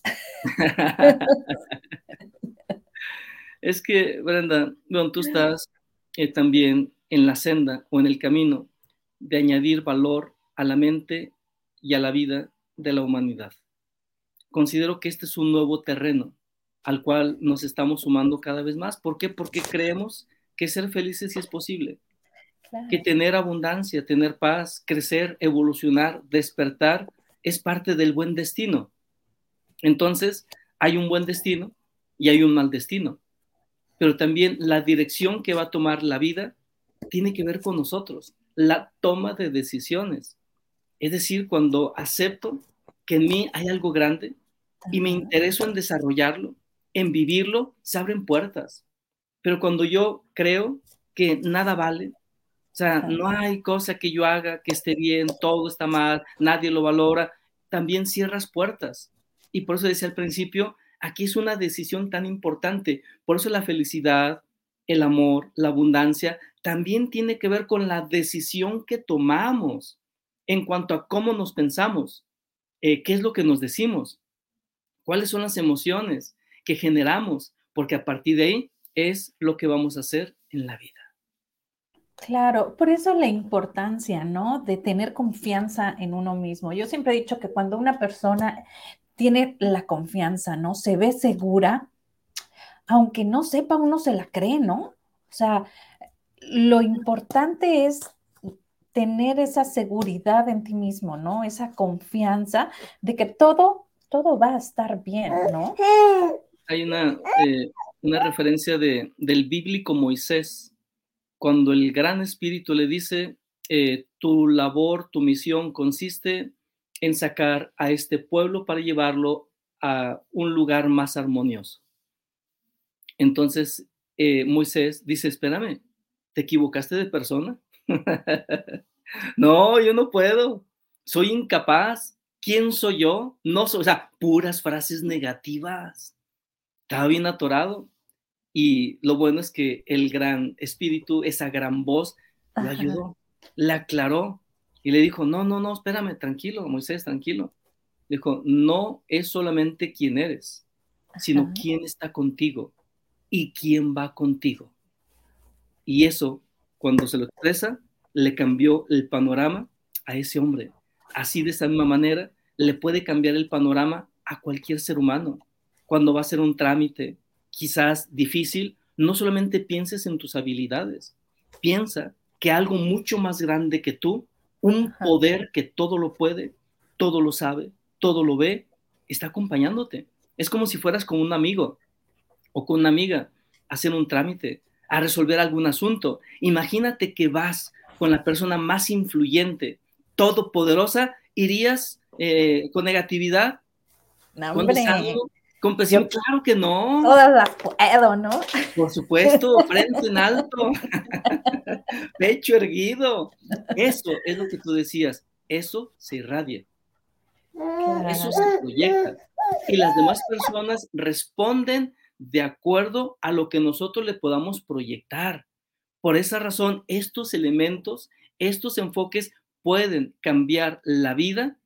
es que, Brenda, bueno, tú estás eh, también en la senda o en el camino de añadir valor a la mente y a la vida de la humanidad. Considero que este es un nuevo terreno al cual nos estamos sumando cada vez más. ¿Por qué? Porque creemos que ser felices sí es posible, que tener abundancia, tener paz, crecer, evolucionar, despertar, es parte del buen destino. Entonces, hay un buen destino y hay un mal destino, pero también la dirección que va a tomar la vida tiene que ver con nosotros, la toma de decisiones. Es decir, cuando acepto que en mí hay algo grande y me intereso en desarrollarlo, en vivirlo, se abren puertas. Pero cuando yo creo que nada vale, o sea, no hay cosa que yo haga que esté bien, todo está mal, nadie lo valora, también cierras puertas. Y por eso decía al principio, aquí es una decisión tan importante. Por eso la felicidad, el amor, la abundancia, también tiene que ver con la decisión que tomamos en cuanto a cómo nos pensamos, eh, qué es lo que nos decimos, cuáles son las emociones, que generamos, porque a partir de ahí es lo que vamos a hacer en la vida. Claro, por eso la importancia, ¿no? De tener confianza en uno mismo. Yo siempre he dicho que cuando una persona tiene la confianza, ¿no? Se ve segura, aunque no sepa, uno se la cree, ¿no? O sea, lo importante es tener esa seguridad en ti mismo, ¿no? Esa confianza de que todo, todo va a estar bien, ¿no? hay una, eh, una referencia de, del bíblico Moisés, cuando el gran espíritu le dice, eh, tu labor, tu misión consiste en sacar a este pueblo para llevarlo a un lugar más armonioso. Entonces eh, Moisés dice, espérame, ¿te equivocaste de persona? no, yo no puedo, soy incapaz. ¿Quién soy yo? No soy, o sea, puras frases negativas estaba bien atorado. Y lo bueno es que el gran espíritu, esa gran voz, lo ayudó, le aclaró y le dijo, no, no, no, espérame, tranquilo, Moisés, tranquilo. Dijo, no es solamente quién eres, sino quién está contigo y quién va contigo. Y eso, cuando se lo expresa, le cambió el panorama a ese hombre. Así de esa misma manera, le puede cambiar el panorama a cualquier ser humano cuando va a ser un trámite quizás difícil, no solamente pienses en tus habilidades, piensa que algo mucho más grande que tú, un poder que todo lo puede, todo lo sabe, todo lo ve, está acompañándote. Es como si fueras con un amigo o con una amiga a hacer un trámite, a resolver algún asunto. Imagínate que vas con la persona más influyente, todopoderosa, irías eh, con negatividad, no, con presión, claro que no. Todas las puedo, ¿no? Por supuesto, frente en alto, pecho erguido. Eso es lo que tú decías. Eso se irradia. Eso se proyecta. Y las demás personas responden de acuerdo a lo que nosotros le podamos proyectar. Por esa razón, estos elementos, estos enfoques pueden cambiar la vida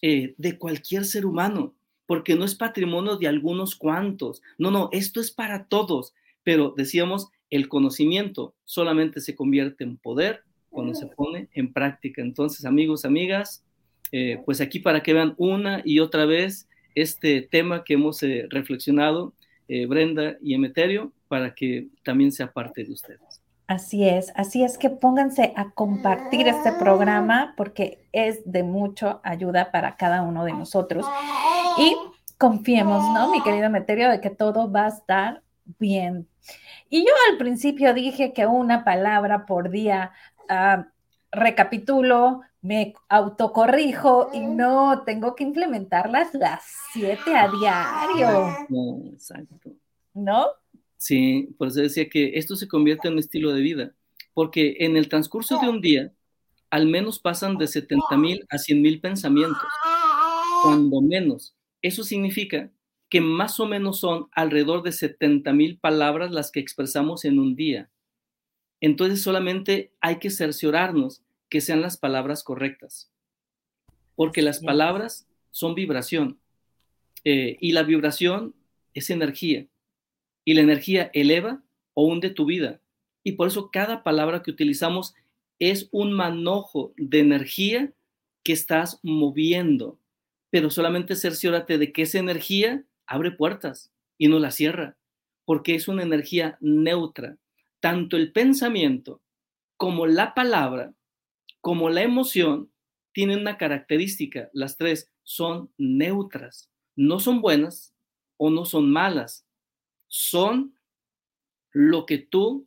eh, de cualquier ser humano porque no es patrimonio de algunos cuantos. No, no, esto es para todos. Pero decíamos, el conocimiento solamente se convierte en poder cuando se pone en práctica. Entonces, amigos, amigas, eh, pues aquí para que vean una y otra vez este tema que hemos eh, reflexionado, eh, Brenda y Emeterio, para que también sea parte de ustedes. Así es, así es que pónganse a compartir este programa porque es de mucho ayuda para cada uno de nosotros. Y confiemos, ¿no, mi querido Meterio, de que todo va a estar bien. Y yo al principio dije que una palabra por día, uh, recapitulo, me autocorrijo y no, tengo que implementarlas las siete a diario. No, exacto. ¿No? Sí, por eso decía que esto se convierte en un estilo de vida, porque en el transcurso de un día, al menos pasan de 70 mil a 100 mil pensamientos, cuando menos. Eso significa que más o menos son alrededor de 70 mil palabras las que expresamos en un día. Entonces solamente hay que cerciorarnos que sean las palabras correctas, porque las palabras son vibración eh, y la vibración es energía y la energía eleva o hunde tu vida. Y por eso cada palabra que utilizamos es un manojo de energía que estás moviendo, pero solamente cerciórate de que esa energía abre puertas y no la cierra, porque es una energía neutra. Tanto el pensamiento como la palabra, como la emoción, tienen una característica, las tres son neutras, no son buenas o no son malas, son lo que tú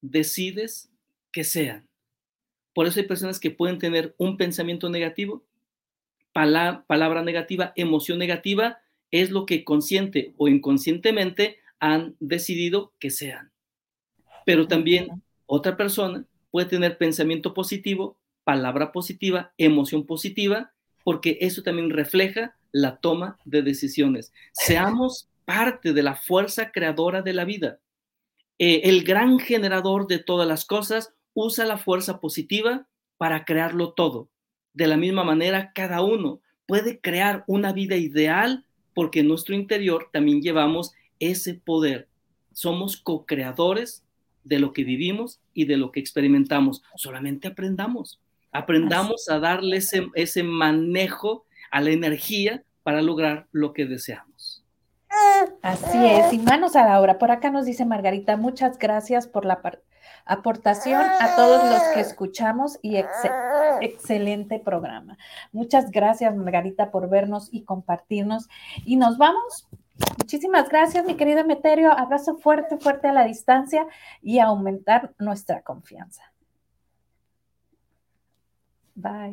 decides que sean. Por eso hay personas que pueden tener un pensamiento negativo, palabra negativa, emoción negativa, es lo que consciente o inconscientemente han decidido que sean. Pero también otra persona puede tener pensamiento positivo, palabra positiva, emoción positiva, porque eso también refleja la toma de decisiones. Seamos parte de la fuerza creadora de la vida. Eh, el gran generador de todas las cosas usa la fuerza positiva para crearlo todo. De la misma manera, cada uno puede crear una vida ideal porque en nuestro interior también llevamos ese poder. Somos co-creadores de lo que vivimos y de lo que experimentamos. Solamente aprendamos. Aprendamos a darle ese, ese manejo a la energía para lograr lo que deseamos. Así es, y manos a la obra. Por acá nos dice Margarita, muchas gracias por la aportación a todos los que escuchamos y excelente programa. Muchas gracias, Margarita, por vernos y compartirnos. Y nos vamos. Muchísimas gracias, mi querido Meterio. Abrazo fuerte, fuerte a la distancia y aumentar nuestra confianza. Bye.